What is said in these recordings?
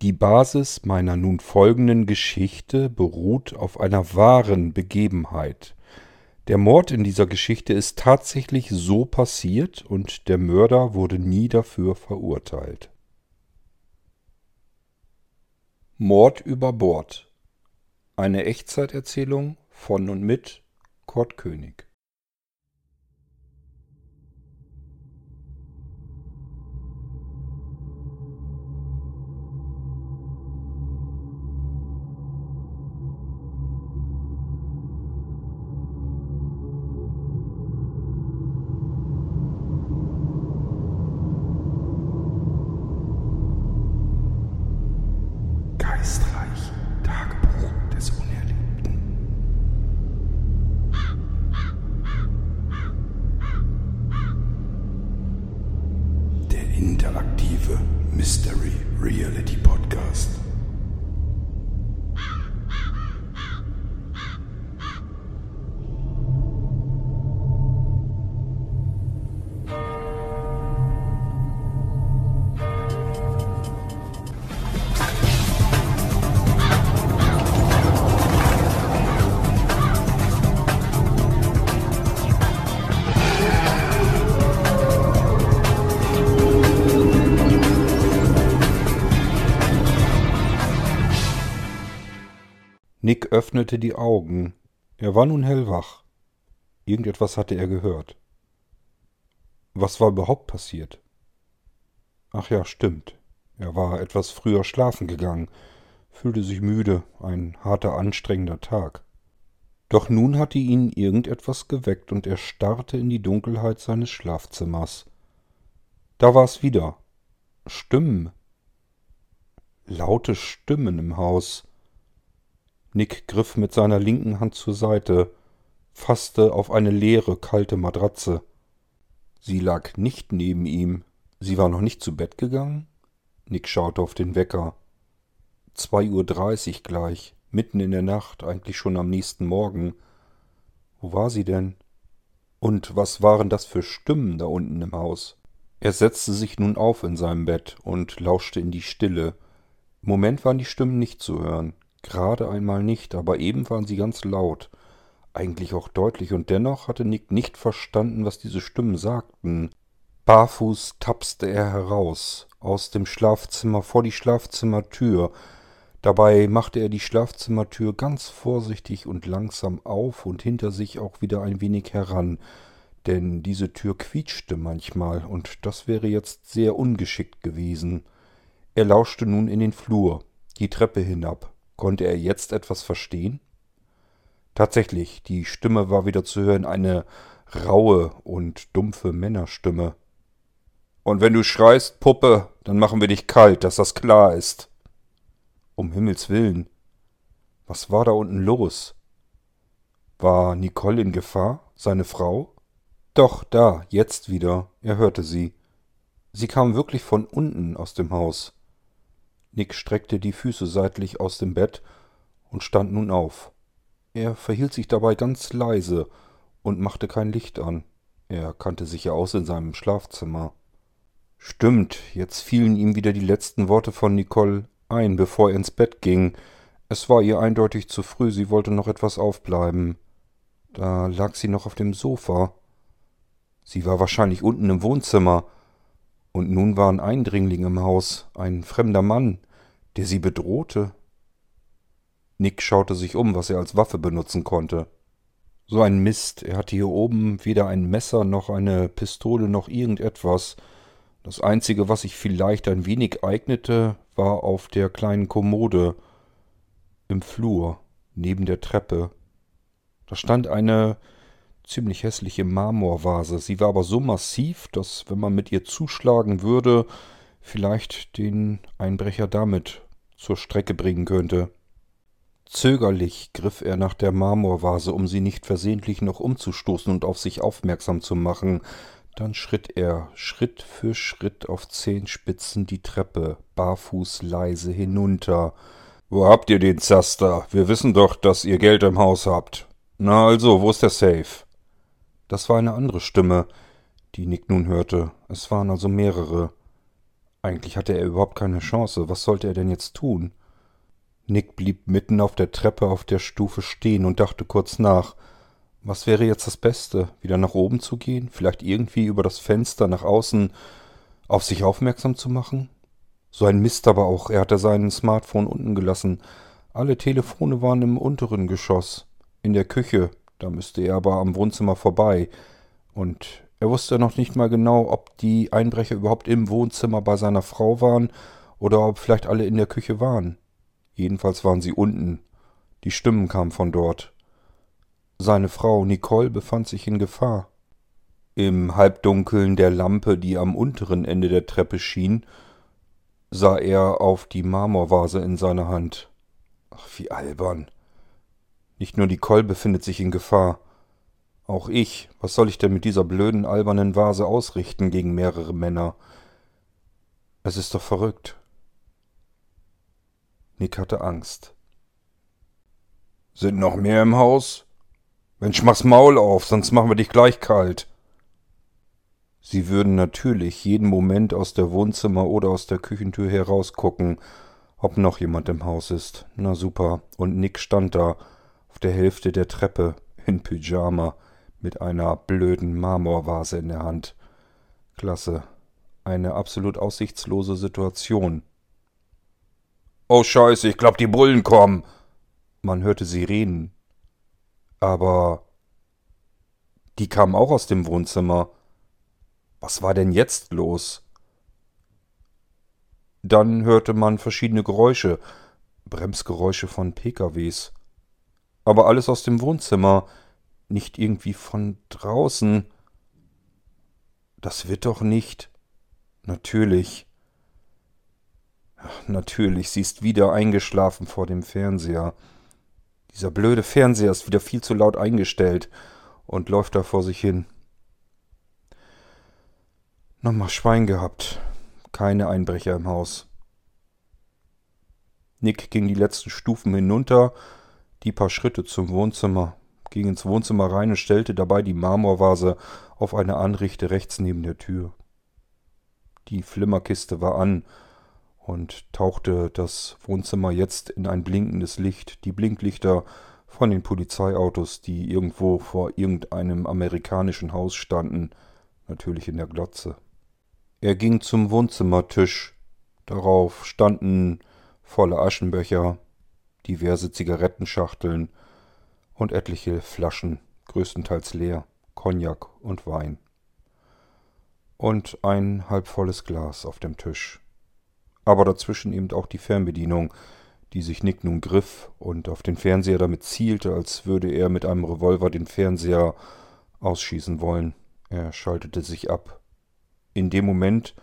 Die Basis meiner nun folgenden Geschichte beruht auf einer wahren Begebenheit. Der Mord in dieser Geschichte ist tatsächlich so passiert und der Mörder wurde nie dafür verurteilt. Mord über Bord. Eine Echtzeiterzählung von und mit Kurt König. Interaktive Mystery Reality Podcast. Öffnete die Augen. Er war nun hellwach. Irgendetwas hatte er gehört. Was war überhaupt passiert? Ach ja, stimmt. Er war etwas früher schlafen gegangen, fühlte sich müde, ein harter, anstrengender Tag. Doch nun hatte ihn irgendetwas geweckt und er starrte in die Dunkelheit seines Schlafzimmers. Da war es wieder. Stimmen. Laute Stimmen im Haus. Nick griff mit seiner linken Hand zur Seite, fasste auf eine leere, kalte Matratze. Sie lag nicht neben ihm. Sie war noch nicht zu Bett gegangen? Nick schaute auf den Wecker. Zwei Uhr dreißig gleich, mitten in der Nacht, eigentlich schon am nächsten Morgen. Wo war sie denn? Und was waren das für Stimmen da unten im Haus? Er setzte sich nun auf in seinem Bett und lauschte in die Stille. Im Moment waren die Stimmen nicht zu hören. Gerade einmal nicht, aber eben waren sie ganz laut. Eigentlich auch deutlich, und dennoch hatte Nick nicht verstanden, was diese Stimmen sagten. Barfuß tapste er heraus, aus dem Schlafzimmer vor die Schlafzimmertür. Dabei machte er die Schlafzimmertür ganz vorsichtig und langsam auf und hinter sich auch wieder ein wenig heran, denn diese Tür quietschte manchmal, und das wäre jetzt sehr ungeschickt gewesen. Er lauschte nun in den Flur, die Treppe hinab. Konnte er jetzt etwas verstehen? Tatsächlich, die Stimme war wieder zu hören, eine raue und dumpfe Männerstimme. Und wenn du schreist, Puppe, dann machen wir dich kalt, dass das klar ist. Um Himmels willen. Was war da unten los? War Nicole in Gefahr, seine Frau? Doch, da, jetzt wieder. Er hörte sie. Sie kam wirklich von unten aus dem Haus. Nick streckte die Füße seitlich aus dem Bett und stand nun auf. Er verhielt sich dabei ganz leise und machte kein Licht an. Er kannte sich ja aus in seinem Schlafzimmer. Stimmt, jetzt fielen ihm wieder die letzten Worte von Nicole ein, bevor er ins Bett ging. Es war ihr eindeutig zu früh, sie wollte noch etwas aufbleiben. Da lag sie noch auf dem Sofa. Sie war wahrscheinlich unten im Wohnzimmer. Und nun war ein Eindringling im Haus, ein fremder Mann, der sie bedrohte. Nick schaute sich um, was er als Waffe benutzen konnte. So ein Mist, er hatte hier oben weder ein Messer noch eine Pistole noch irgendetwas. Das einzige, was sich vielleicht ein wenig eignete, war auf der kleinen Kommode im Flur, neben der Treppe. Da stand eine ziemlich hässliche Marmorvase. Sie war aber so massiv, dass, wenn man mit ihr zuschlagen würde, vielleicht den Einbrecher damit zur Strecke bringen könnte. Zögerlich griff er nach der Marmorvase, um sie nicht versehentlich noch umzustoßen und auf sich aufmerksam zu machen. Dann schritt er Schritt für Schritt auf Zehenspitzen die Treppe, barfuß leise hinunter. Wo habt ihr den Zaster? Wir wissen doch, dass ihr Geld im Haus habt. Na also, wo ist der Safe? Das war eine andere Stimme, die Nick nun hörte. Es waren also mehrere. Eigentlich hatte er überhaupt keine Chance. Was sollte er denn jetzt tun? Nick blieb mitten auf der Treppe auf der Stufe stehen und dachte kurz nach. Was wäre jetzt das Beste? Wieder nach oben zu gehen? Vielleicht irgendwie über das Fenster nach außen auf sich aufmerksam zu machen? So ein Mist aber auch. Er hatte sein Smartphone unten gelassen. Alle Telefone waren im unteren Geschoss. In der Küche. Da müsste er aber am Wohnzimmer vorbei. Und er wusste noch nicht mal genau, ob die Einbrecher überhaupt im Wohnzimmer bei seiner Frau waren oder ob vielleicht alle in der Küche waren. Jedenfalls waren sie unten. Die Stimmen kamen von dort. Seine Frau Nicole befand sich in Gefahr. Im Halbdunkeln der Lampe, die am unteren Ende der Treppe schien, sah er auf die Marmorvase in seiner Hand. Ach, wie albern. Nicht nur Nicole befindet sich in Gefahr. Auch ich. Was soll ich denn mit dieser blöden, albernen Vase ausrichten gegen mehrere Männer? Es ist doch verrückt. Nick hatte Angst. Sind noch mehr im Haus? Mensch, mach's Maul auf, sonst machen wir dich gleich kalt. Sie würden natürlich jeden Moment aus der Wohnzimmer oder aus der Küchentür herausgucken, ob noch jemand im Haus ist. Na super. Und Nick stand da, auf der Hälfte der Treppe, in Pyjama, mit einer blöden Marmorvase in der Hand. Klasse. Eine absolut aussichtslose Situation. Oh Scheiße, ich glaub, die Bullen kommen. Man hörte Sirenen. Aber die kamen auch aus dem Wohnzimmer. Was war denn jetzt los? Dann hörte man verschiedene Geräusche, Bremsgeräusche von PKWs. Aber alles aus dem Wohnzimmer, nicht irgendwie von draußen. Das wird doch nicht. Natürlich. Ach, natürlich, sie ist wieder eingeschlafen vor dem Fernseher. Dieser blöde Fernseher ist wieder viel zu laut eingestellt und läuft da vor sich hin. Nochmal Schwein gehabt. Keine Einbrecher im Haus. Nick ging die letzten Stufen hinunter, die paar Schritte zum Wohnzimmer, ging ins Wohnzimmer rein und stellte dabei die Marmorvase auf eine Anrichte rechts neben der Tür. Die Flimmerkiste war an und tauchte das Wohnzimmer jetzt in ein blinkendes Licht, die Blinklichter von den Polizeiautos, die irgendwo vor irgendeinem amerikanischen Haus standen, natürlich in der Glotze. Er ging zum Wohnzimmertisch. Darauf standen volle Aschenbecher, diverse Zigarettenschachteln und etliche Flaschen, größtenteils leer, Cognac und Wein. Und ein halbvolles Glas auf dem Tisch aber dazwischen eben auch die Fernbedienung, die sich Nick nun griff und auf den Fernseher damit zielte, als würde er mit einem Revolver den Fernseher ausschießen wollen. Er schaltete sich ab. In dem Moment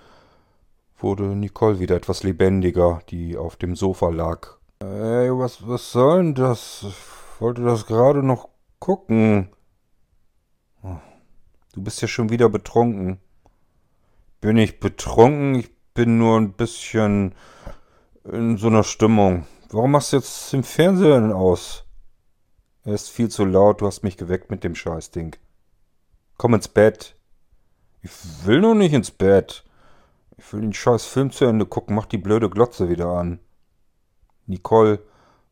wurde Nicole wieder etwas lebendiger, die auf dem Sofa lag. Ey, was, was soll denn das? Ich wollte das gerade noch gucken. Oh, du bist ja schon wieder betrunken. Bin ich betrunken? Ich bin nur ein bisschen in so einer Stimmung. Warum machst du jetzt den Fernseher denn aus? Er ist viel zu laut, du hast mich geweckt mit dem Scheißding. Komm ins Bett. Ich will noch nicht ins Bett. Ich will den scheiß Film zu Ende gucken, mach die blöde Glotze wieder an. Nicole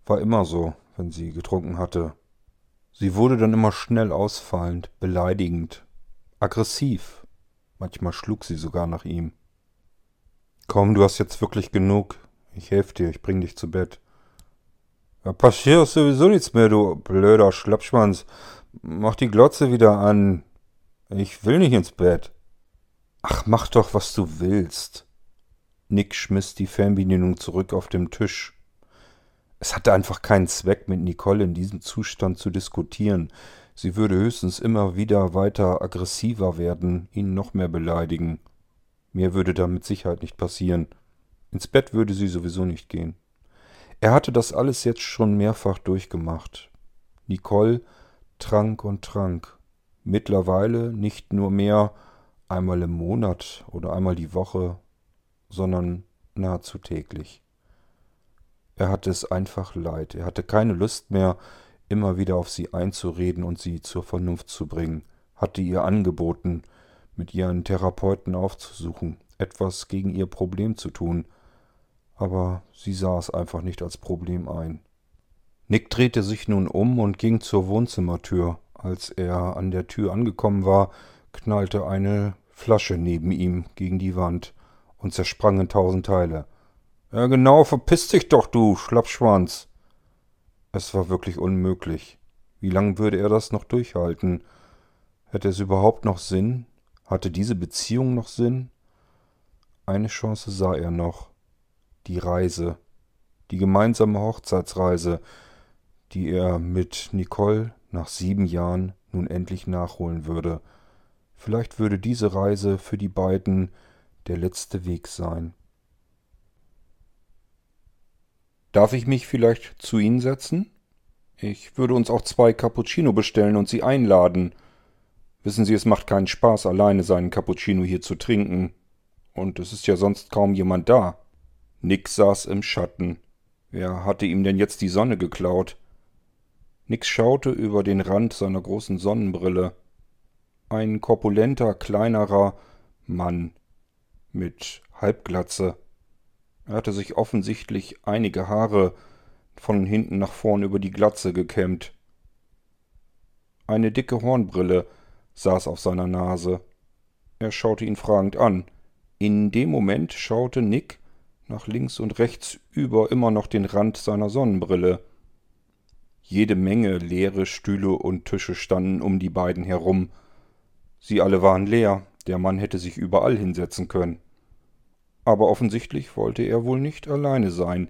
war immer so, wenn sie getrunken hatte. Sie wurde dann immer schnell ausfallend, beleidigend, aggressiv. Manchmal schlug sie sogar nach ihm. Komm, du hast jetzt wirklich genug. Ich helfe dir, ich bring dich zu Bett. Da passiert sowieso nichts mehr, du blöder Schlappschwanz. Mach die Glotze wieder an. Ich will nicht ins Bett. Ach, mach doch, was du willst. Nick schmiss die Fernbedienung zurück auf den Tisch. Es hatte einfach keinen Zweck, mit Nicole in diesem Zustand zu diskutieren. Sie würde höchstens immer wieder weiter aggressiver werden, ihn noch mehr beleidigen. Mehr würde da mit Sicherheit nicht passieren. Ins Bett würde sie sowieso nicht gehen. Er hatte das alles jetzt schon mehrfach durchgemacht. Nicole trank und trank. Mittlerweile nicht nur mehr einmal im Monat oder einmal die Woche, sondern nahezu täglich. Er hatte es einfach leid. Er hatte keine Lust mehr, immer wieder auf sie einzureden und sie zur Vernunft zu bringen, hatte ihr angeboten, mit ihren Therapeuten aufzusuchen. etwas gegen ihr Problem zu tun, aber sie sah es einfach nicht als Problem ein. Nick drehte sich nun um und ging zur Wohnzimmertür. Als er an der Tür angekommen war, knallte eine Flasche neben ihm gegen die Wand und zersprang in tausend Teile. Ja genau, verpiss dich doch, du Schlappschwanz. Es war wirklich unmöglich. Wie lange würde er das noch durchhalten? Hätte es überhaupt noch Sinn? Hatte diese Beziehung noch Sinn? Eine Chance sah er noch. Die Reise. Die gemeinsame Hochzeitsreise, die er mit Nicole nach sieben Jahren nun endlich nachholen würde. Vielleicht würde diese Reise für die beiden der letzte Weg sein. Darf ich mich vielleicht zu Ihnen setzen? Ich würde uns auch zwei Cappuccino bestellen und Sie einladen. Wissen Sie, es macht keinen Spaß, alleine seinen Cappuccino hier zu trinken. Und es ist ja sonst kaum jemand da. Nick saß im Schatten. Wer hatte ihm denn jetzt die Sonne geklaut? Nix schaute über den Rand seiner großen Sonnenbrille. Ein korpulenter, kleinerer Mann mit Halbglatze. Er hatte sich offensichtlich einige Haare von hinten nach vorn über die Glatze gekämmt. Eine dicke Hornbrille saß auf seiner Nase. Er schaute ihn fragend an. In dem Moment schaute Nick nach links und rechts über immer noch den Rand seiner Sonnenbrille. Jede Menge leere Stühle und Tische standen um die beiden herum. Sie alle waren leer, der Mann hätte sich überall hinsetzen können. Aber offensichtlich wollte er wohl nicht alleine sein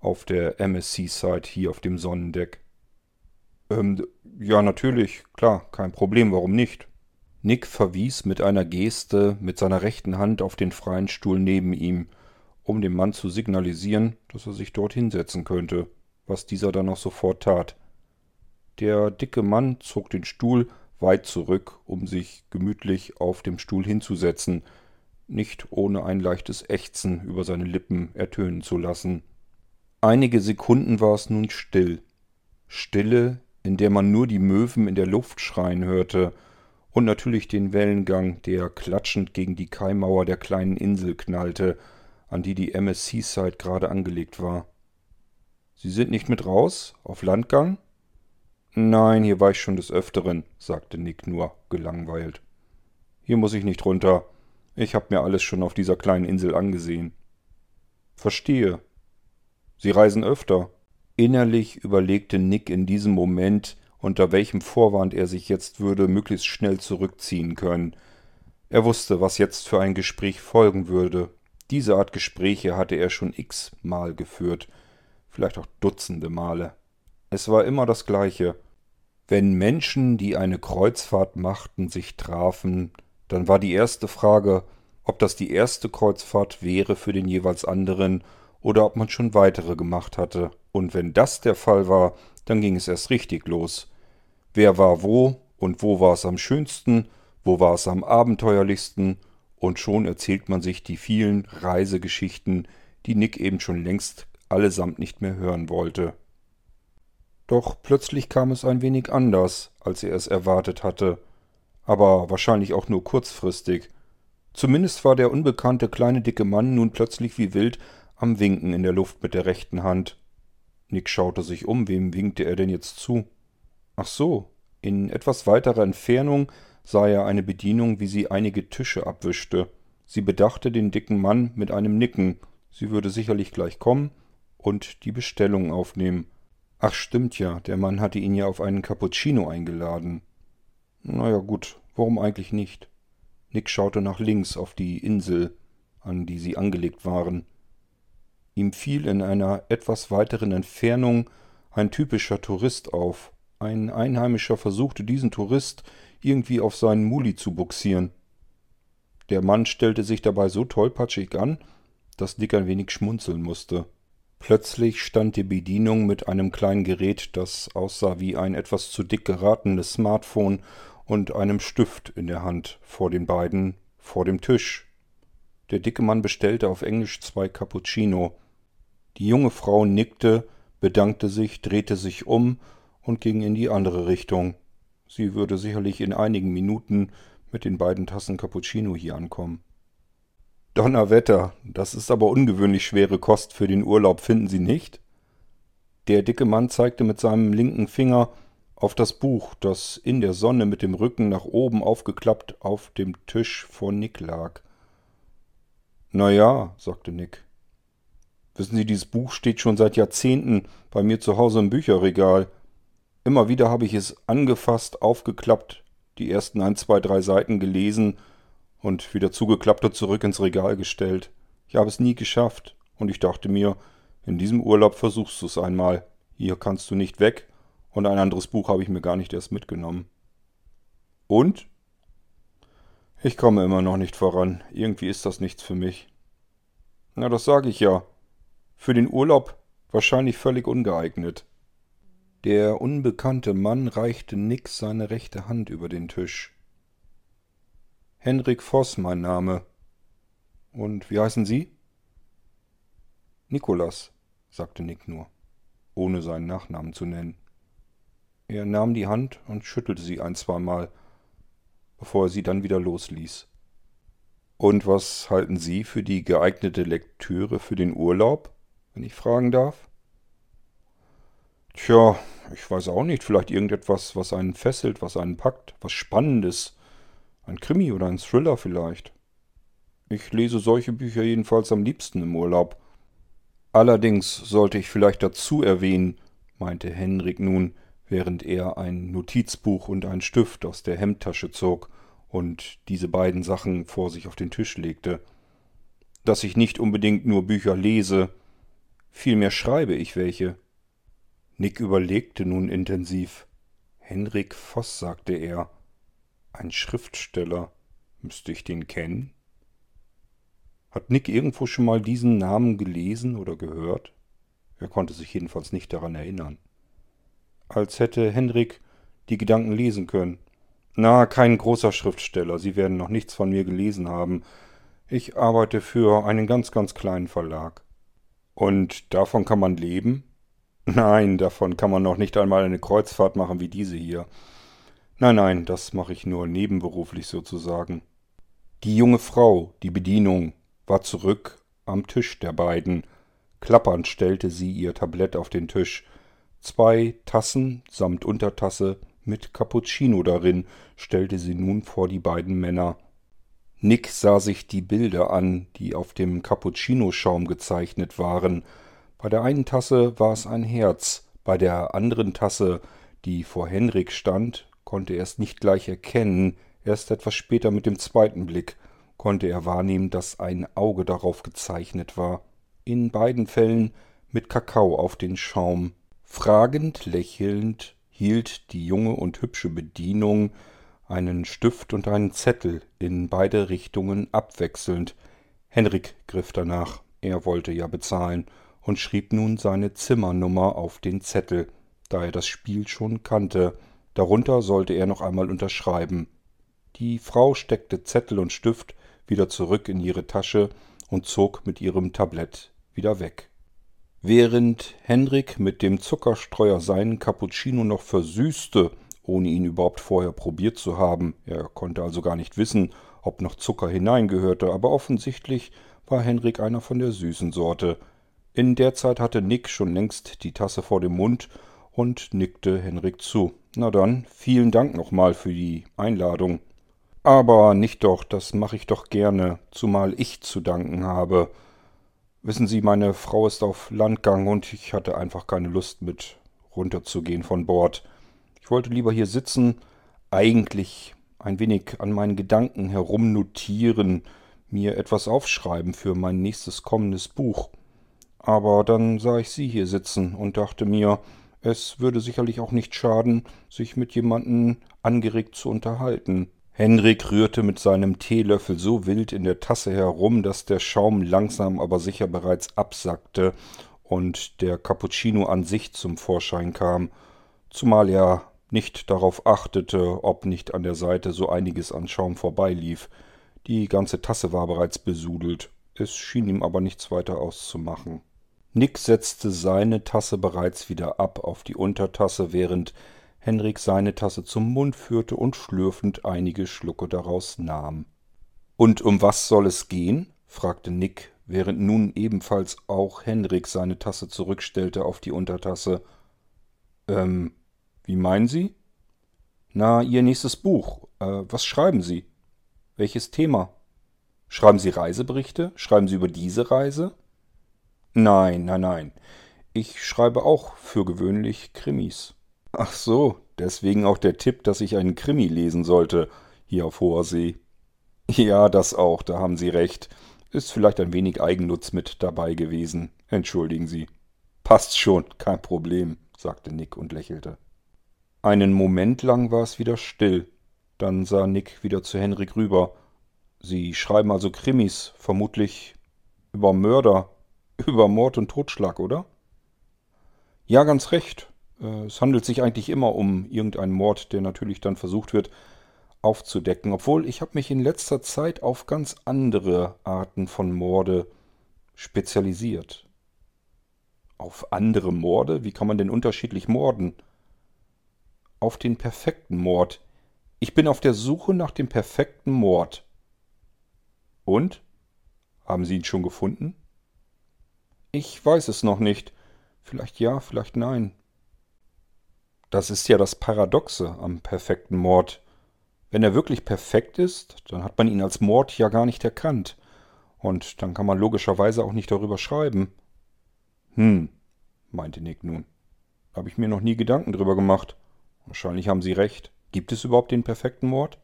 auf der MSC-Site hier auf dem Sonnendeck. Ähm, ja, natürlich, klar, kein Problem, warum nicht? Nick verwies mit einer Geste mit seiner rechten Hand auf den freien Stuhl neben ihm, um dem Mann zu signalisieren, dass er sich dort hinsetzen könnte, was dieser dann auch sofort tat. Der dicke Mann zog den Stuhl weit zurück, um sich gemütlich auf dem Stuhl hinzusetzen, nicht ohne ein leichtes Ächzen über seine Lippen ertönen zu lassen. Einige Sekunden war es nun still. Stille, in der man nur die Möwen in der Luft schreien hörte und natürlich den Wellengang, der klatschend gegen die Kaimauer der kleinen Insel knallte, an die die MS Seaside gerade angelegt war. Sie sind nicht mit raus? Auf Landgang? Nein, hier war ich schon des Öfteren, sagte Nick nur, gelangweilt. Hier muss ich nicht runter. Ich hab mir alles schon auf dieser kleinen Insel angesehen. Verstehe. Sie reisen öfter. Innerlich überlegte Nick in diesem Moment, unter welchem Vorwand er sich jetzt würde möglichst schnell zurückziehen können. Er wusste, was jetzt für ein Gespräch folgen würde. Diese Art Gespräche hatte er schon x-mal geführt, vielleicht auch dutzende Male. Es war immer das gleiche. Wenn Menschen, die eine Kreuzfahrt machten, sich trafen, dann war die erste Frage, ob das die erste Kreuzfahrt wäre für den jeweils anderen oder ob man schon weitere gemacht hatte. Und wenn das der Fall war, dann ging es erst richtig los. Wer war wo und wo war es am schönsten, wo war es am abenteuerlichsten und schon erzählt man sich die vielen Reisegeschichten, die Nick eben schon längst allesamt nicht mehr hören wollte. Doch plötzlich kam es ein wenig anders, als er es erwartet hatte, aber wahrscheinlich auch nur kurzfristig. Zumindest war der unbekannte kleine dicke Mann nun plötzlich wie wild am Winken in der Luft mit der rechten Hand. Nick schaute sich um, wem winkte er denn jetzt zu? Ach so, in etwas weiterer Entfernung sah er eine Bedienung, wie sie einige Tische abwischte. Sie bedachte den dicken Mann mit einem Nicken, sie würde sicherlich gleich kommen und die Bestellung aufnehmen. Ach stimmt ja, der Mann hatte ihn ja auf einen Cappuccino eingeladen. Na ja gut, warum eigentlich nicht? Nick schaute nach links auf die Insel, an die sie angelegt waren. Ihm fiel in einer etwas weiteren Entfernung ein typischer Tourist auf. Ein Einheimischer versuchte diesen Tourist irgendwie auf seinen Muli zu buxieren. Der Mann stellte sich dabei so tollpatschig an, dass Dick ein wenig schmunzeln musste. Plötzlich stand die Bedienung mit einem kleinen Gerät, das aussah wie ein etwas zu dick geratenes Smartphone und einem Stift in der Hand vor den beiden vor dem Tisch. Der dicke Mann bestellte auf Englisch zwei Cappuccino. Die junge Frau nickte, bedankte sich, drehte sich um und ging in die andere Richtung. Sie würde sicherlich in einigen Minuten mit den beiden Tassen Cappuccino hier ankommen. Donnerwetter, das ist aber ungewöhnlich schwere Kost für den Urlaub, finden Sie nicht? Der dicke Mann zeigte mit seinem linken Finger auf das Buch, das in der Sonne mit dem Rücken nach oben aufgeklappt auf dem Tisch vor Nick lag. Na ja, sagte Nick. Wissen Sie, dieses Buch steht schon seit Jahrzehnten bei mir zu Hause im Bücherregal. Immer wieder habe ich es angefasst, aufgeklappt, die ersten ein, zwei, drei Seiten gelesen und wieder zugeklappt und zurück ins Regal gestellt. Ich habe es nie geschafft und ich dachte mir, in diesem Urlaub versuchst du es einmal. Hier kannst du nicht weg und ein anderes Buch habe ich mir gar nicht erst mitgenommen. Und? Ich komme immer noch nicht voran. Irgendwie ist das nichts für mich. Na, das sage ich ja. Für den Urlaub wahrscheinlich völlig ungeeignet. Der unbekannte Mann reichte Nix seine rechte Hand über den Tisch. Henrik Voss, mein Name. Und wie heißen Sie? Nikolas, sagte Nick nur, ohne seinen Nachnamen zu nennen. Er nahm die Hand und schüttelte sie ein, zweimal, bevor er sie dann wieder losließ. Und was halten Sie für die geeignete Lektüre für den Urlaub, wenn ich fragen darf? Tja, ich weiß auch nicht, vielleicht irgendetwas, was einen fesselt, was einen packt, was Spannendes. Ein Krimi oder ein Thriller vielleicht. Ich lese solche Bücher jedenfalls am liebsten im Urlaub. Allerdings sollte ich vielleicht dazu erwähnen, meinte Henrik nun, während er ein Notizbuch und ein Stift aus der Hemdtasche zog und diese beiden Sachen vor sich auf den Tisch legte. Dass ich nicht unbedingt nur Bücher lese, vielmehr schreibe ich welche. Nick überlegte nun intensiv. Henrik Voss, sagte er. Ein Schriftsteller. Müsste ich den kennen? Hat Nick irgendwo schon mal diesen Namen gelesen oder gehört? Er konnte sich jedenfalls nicht daran erinnern als hätte Henrik die Gedanken lesen können. Na, kein großer Schriftsteller, Sie werden noch nichts von mir gelesen haben. Ich arbeite für einen ganz, ganz kleinen Verlag. Und davon kann man leben? Nein, davon kann man noch nicht einmal eine Kreuzfahrt machen wie diese hier. Nein, nein, das mache ich nur nebenberuflich sozusagen. Die junge Frau, die Bedienung, war zurück am Tisch der beiden. Klappernd stellte sie ihr Tablett auf den Tisch, Zwei Tassen samt Untertasse mit Cappuccino darin stellte sie nun vor die beiden Männer. Nick sah sich die Bilder an, die auf dem Cappuccino-Schaum gezeichnet waren. Bei der einen Tasse war es ein Herz, bei der anderen Tasse, die vor Henrik stand, konnte er es nicht gleich erkennen, erst etwas später mit dem zweiten Blick konnte er wahrnehmen, dass ein Auge darauf gezeichnet war. In beiden Fällen mit Kakao auf den Schaum. Fragend lächelnd hielt die junge und hübsche Bedienung einen Stift und einen Zettel in beide Richtungen abwechselnd. Henrik griff danach, er wollte ja bezahlen, und schrieb nun seine Zimmernummer auf den Zettel, da er das Spiel schon kannte. Darunter sollte er noch einmal unterschreiben. Die Frau steckte Zettel und Stift wieder zurück in ihre Tasche und zog mit ihrem Tablett wieder weg. Während Henrik mit dem Zuckerstreuer seinen Cappuccino noch versüßte, ohne ihn überhaupt vorher probiert zu haben, er konnte also gar nicht wissen, ob noch Zucker hineingehörte, aber offensichtlich war Henrik einer von der süßen Sorte. In der Zeit hatte Nick schon längst die Tasse vor dem Mund und nickte Henrik zu. Na dann, vielen Dank nochmal für die Einladung. Aber nicht doch, das mache ich doch gerne, zumal ich zu danken habe. Wissen Sie, meine Frau ist auf Landgang und ich hatte einfach keine Lust mit runterzugehen von Bord. Ich wollte lieber hier sitzen, eigentlich ein wenig an meinen Gedanken herumnotieren, mir etwas aufschreiben für mein nächstes kommendes Buch. Aber dann sah ich Sie hier sitzen und dachte mir, es würde sicherlich auch nicht schaden, sich mit jemandem angeregt zu unterhalten. Henrik rührte mit seinem Teelöffel so wild in der Tasse herum, dass der Schaum langsam aber sicher bereits absackte und der Cappuccino an sich zum Vorschein kam, zumal er nicht darauf achtete, ob nicht an der Seite so einiges an Schaum vorbeilief. Die ganze Tasse war bereits besudelt, es schien ihm aber nichts weiter auszumachen. Nick setzte seine Tasse bereits wieder ab auf die Untertasse, während Henrik seine Tasse zum Mund führte und schlürfend einige Schlucke daraus nahm. Und um was soll es gehen? fragte Nick, während nun ebenfalls auch Henrik seine Tasse zurückstellte auf die Untertasse. Ähm, wie meinen Sie? Na, Ihr nächstes Buch. Äh, was schreiben Sie? Welches Thema? Schreiben Sie Reiseberichte? Schreiben Sie über diese Reise? Nein, nein, nein. Ich schreibe auch für gewöhnlich Krimis. Ach so, deswegen auch der Tipp, dass ich einen Krimi lesen sollte, hier auf hoher See. Ja, das auch, da haben Sie recht. Ist vielleicht ein wenig Eigennutz mit dabei gewesen. Entschuldigen Sie. Passt schon, kein Problem, sagte Nick und lächelte. Einen Moment lang war es wieder still. Dann sah Nick wieder zu Henrik rüber. Sie schreiben also Krimis, vermutlich über Mörder, über Mord und Totschlag, oder? Ja, ganz recht. Äh, es handelt sich eigentlich immer um irgendeinen Mord, der natürlich dann versucht wird aufzudecken. Obwohl ich habe mich in letzter Zeit auf ganz andere Arten von Morde spezialisiert. Auf andere Morde? Wie kann man denn unterschiedlich morden? Auf den perfekten Mord. Ich bin auf der Suche nach dem perfekten Mord. Und? Haben Sie ihn schon gefunden? Ich weiß es noch nicht. Vielleicht ja, vielleicht nein. Das ist ja das Paradoxe am perfekten Mord. Wenn er wirklich perfekt ist, dann hat man ihn als Mord ja gar nicht erkannt. Und dann kann man logischerweise auch nicht darüber schreiben. Hm, meinte Nick nun. Habe ich mir noch nie Gedanken drüber gemacht. Wahrscheinlich haben Sie recht. Gibt es überhaupt den perfekten Mord?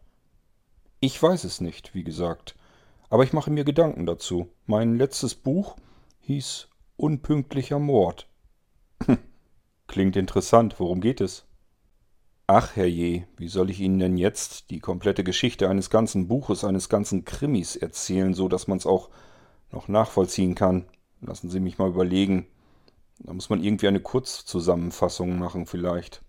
Ich weiß es nicht, wie gesagt. Aber ich mache mir Gedanken dazu. Mein letztes Buch hieß Unpünktlicher Mord. Klingt interessant. Worum geht es? Ach, herrje, wie soll ich Ihnen denn jetzt die komplette Geschichte eines ganzen Buches, eines ganzen Krimis erzählen, so dass man es auch noch nachvollziehen kann? Lassen Sie mich mal überlegen. Da muss man irgendwie eine Kurzzusammenfassung machen vielleicht.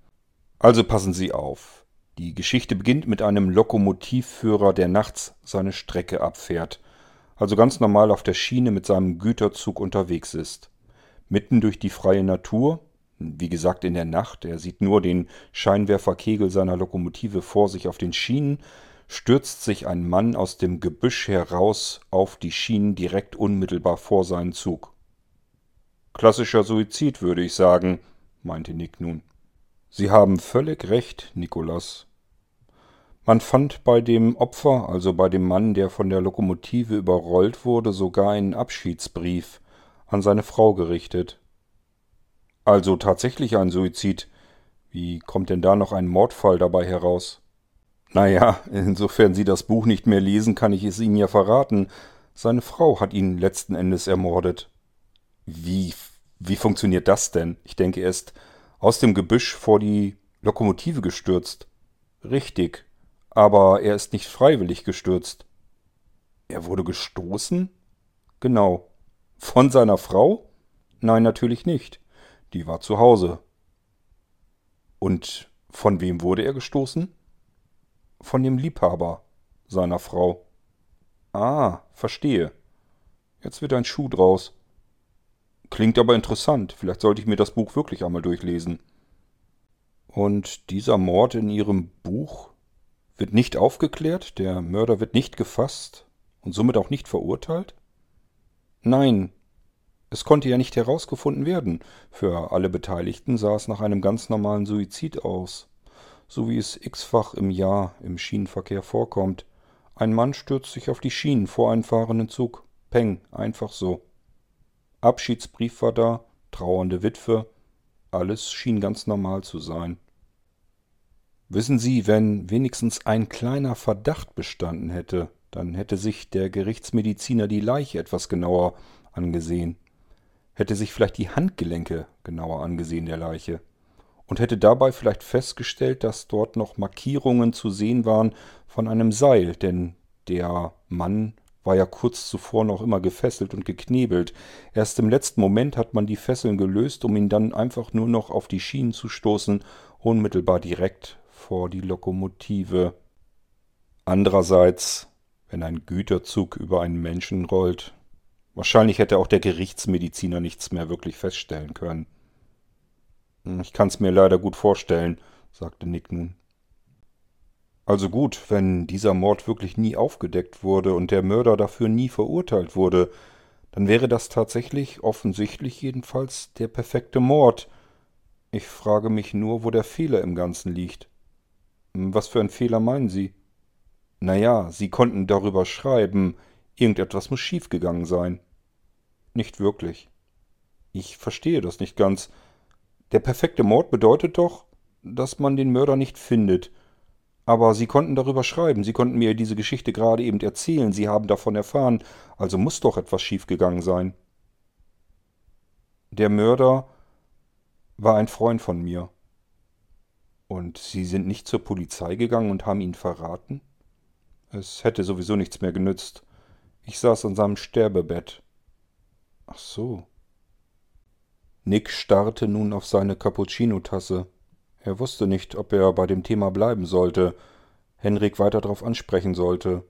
Also passen Sie auf. Die Geschichte beginnt mit einem Lokomotivführer, der nachts seine Strecke abfährt, also ganz normal auf der Schiene mit seinem Güterzug unterwegs ist. Mitten durch die freie Natur, wie gesagt in der Nacht, er sieht nur den Scheinwerferkegel seiner Lokomotive vor sich auf den Schienen, stürzt sich ein Mann aus dem Gebüsch heraus auf die Schienen direkt unmittelbar vor seinen Zug. Klassischer Suizid, würde ich sagen, meinte Nick nun. Sie haben völlig recht, Nikolas. Man fand bei dem Opfer, also bei dem Mann, der von der Lokomotive überrollt wurde, sogar einen Abschiedsbrief an seine Frau gerichtet. Also tatsächlich ein Suizid. Wie kommt denn da noch ein Mordfall dabei heraus? Naja, insofern Sie das Buch nicht mehr lesen, kann ich es Ihnen ja verraten. Seine Frau hat ihn letzten Endes ermordet. Wie, wie funktioniert das denn? Ich denke, er ist aus dem Gebüsch vor die Lokomotive gestürzt. Richtig, aber er ist nicht freiwillig gestürzt. Er wurde gestoßen? Genau. Von seiner Frau? Nein, natürlich nicht. Die war zu Hause. Und von wem wurde er gestoßen? Von dem Liebhaber seiner Frau. Ah, verstehe. Jetzt wird ein Schuh draus. Klingt aber interessant. Vielleicht sollte ich mir das Buch wirklich einmal durchlesen. Und dieser Mord in Ihrem Buch wird nicht aufgeklärt? Der Mörder wird nicht gefasst und somit auch nicht verurteilt? Nein, es konnte ja nicht herausgefunden werden. Für alle Beteiligten sah es nach einem ganz normalen Suizid aus. So wie es x-fach im Jahr im Schienenverkehr vorkommt. Ein Mann stürzt sich auf die Schienen vor einen fahrenden Zug. Peng, einfach so. Abschiedsbrief war da, trauernde Witwe, alles schien ganz normal zu sein. Wissen Sie, wenn wenigstens ein kleiner Verdacht bestanden hätte, dann hätte sich der Gerichtsmediziner die Leiche etwas genauer angesehen, hätte sich vielleicht die Handgelenke genauer angesehen der Leiche und hätte dabei vielleicht festgestellt, dass dort noch Markierungen zu sehen waren von einem Seil, denn der Mann war ja kurz zuvor noch immer gefesselt und geknebelt. Erst im letzten Moment hat man die Fesseln gelöst, um ihn dann einfach nur noch auf die Schienen zu stoßen, unmittelbar direkt vor die Lokomotive. Andererseits, wenn ein Güterzug über einen Menschen rollt, wahrscheinlich hätte auch der Gerichtsmediziner nichts mehr wirklich feststellen können. Ich kann's mir leider gut vorstellen, sagte Nick nun. Also gut, wenn dieser Mord wirklich nie aufgedeckt wurde und der Mörder dafür nie verurteilt wurde, dann wäre das tatsächlich, offensichtlich jedenfalls, der perfekte Mord. Ich frage mich nur, wo der Fehler im Ganzen liegt. Was für ein Fehler meinen Sie? Naja, Sie konnten darüber schreiben, irgendetwas muss schiefgegangen sein. Nicht wirklich. Ich verstehe das nicht ganz. Der perfekte Mord bedeutet doch, dass man den Mörder nicht findet. Aber Sie konnten darüber schreiben, Sie konnten mir diese Geschichte gerade eben erzählen, Sie haben davon erfahren, also muss doch etwas schiefgegangen sein. Der Mörder war ein Freund von mir. Und Sie sind nicht zur Polizei gegangen und haben ihn verraten? Es hätte sowieso nichts mehr genützt. Ich saß an seinem Sterbebett. Ach so. Nick starrte nun auf seine Cappuccino-Tasse. Er wusste nicht, ob er bei dem Thema bleiben sollte, Henrik weiter darauf ansprechen sollte.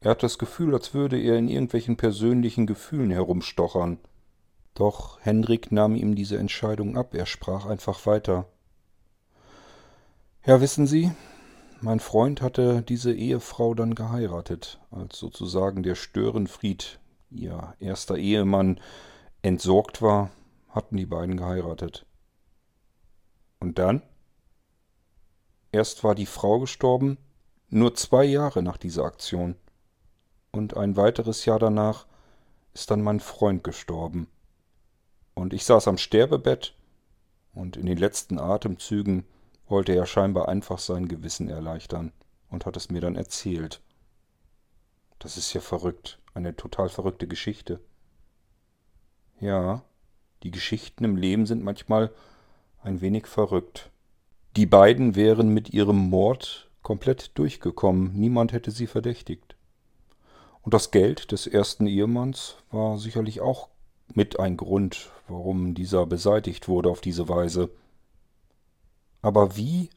Er hatte das Gefühl, als würde er in irgendwelchen persönlichen Gefühlen herumstochern. Doch Henrik nahm ihm diese Entscheidung ab, er sprach einfach weiter. Ja, wissen Sie, mein Freund hatte diese Ehefrau dann geheiratet, als sozusagen der Störenfried, ihr erster Ehemann, entsorgt war, hatten die beiden geheiratet. Und dann? Erst war die Frau gestorben, nur zwei Jahre nach dieser Aktion. Und ein weiteres Jahr danach ist dann mein Freund gestorben. Und ich saß am Sterbebett und in den letzten Atemzügen wollte er scheinbar einfach sein Gewissen erleichtern und hat es mir dann erzählt. Das ist ja verrückt, eine total verrückte Geschichte. Ja, die Geschichten im Leben sind manchmal ein wenig verrückt. Die beiden wären mit ihrem Mord komplett durchgekommen, niemand hätte sie verdächtigt. Und das Geld des ersten Ehemanns war sicherlich auch mit ein Grund, warum dieser beseitigt wurde auf diese Weise. Aber wie,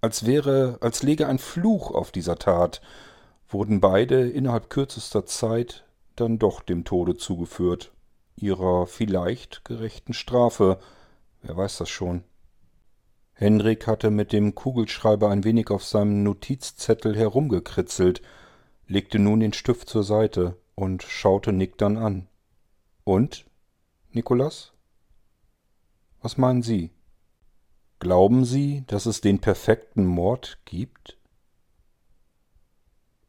als wäre, als läge ein Fluch auf dieser Tat, wurden beide innerhalb kürzester Zeit dann doch dem Tode zugeführt, ihrer vielleicht gerechten Strafe, wer weiß das schon. Henrik hatte mit dem Kugelschreiber ein wenig auf seinem Notizzettel herumgekritzelt, legte nun den Stift zur Seite und schaute Nick dann an. Und, Nikolas? Was meinen Sie? Glauben Sie, dass es den perfekten Mord gibt?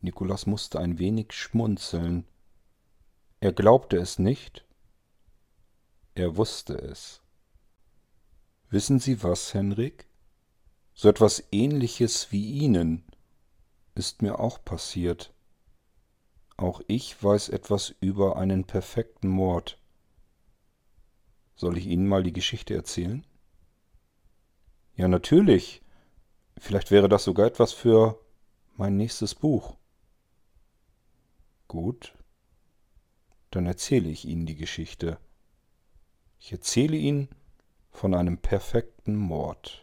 Nikolas musste ein wenig schmunzeln. Er glaubte es nicht, er wusste es. Wissen Sie was, Henrik? So etwas ähnliches wie Ihnen ist mir auch passiert. Auch ich weiß etwas über einen perfekten Mord. Soll ich Ihnen mal die Geschichte erzählen? Ja, natürlich. Vielleicht wäre das sogar etwas für mein nächstes Buch. Gut, dann erzähle ich Ihnen die Geschichte. Ich erzähle Ihnen von einem perfekten Mord.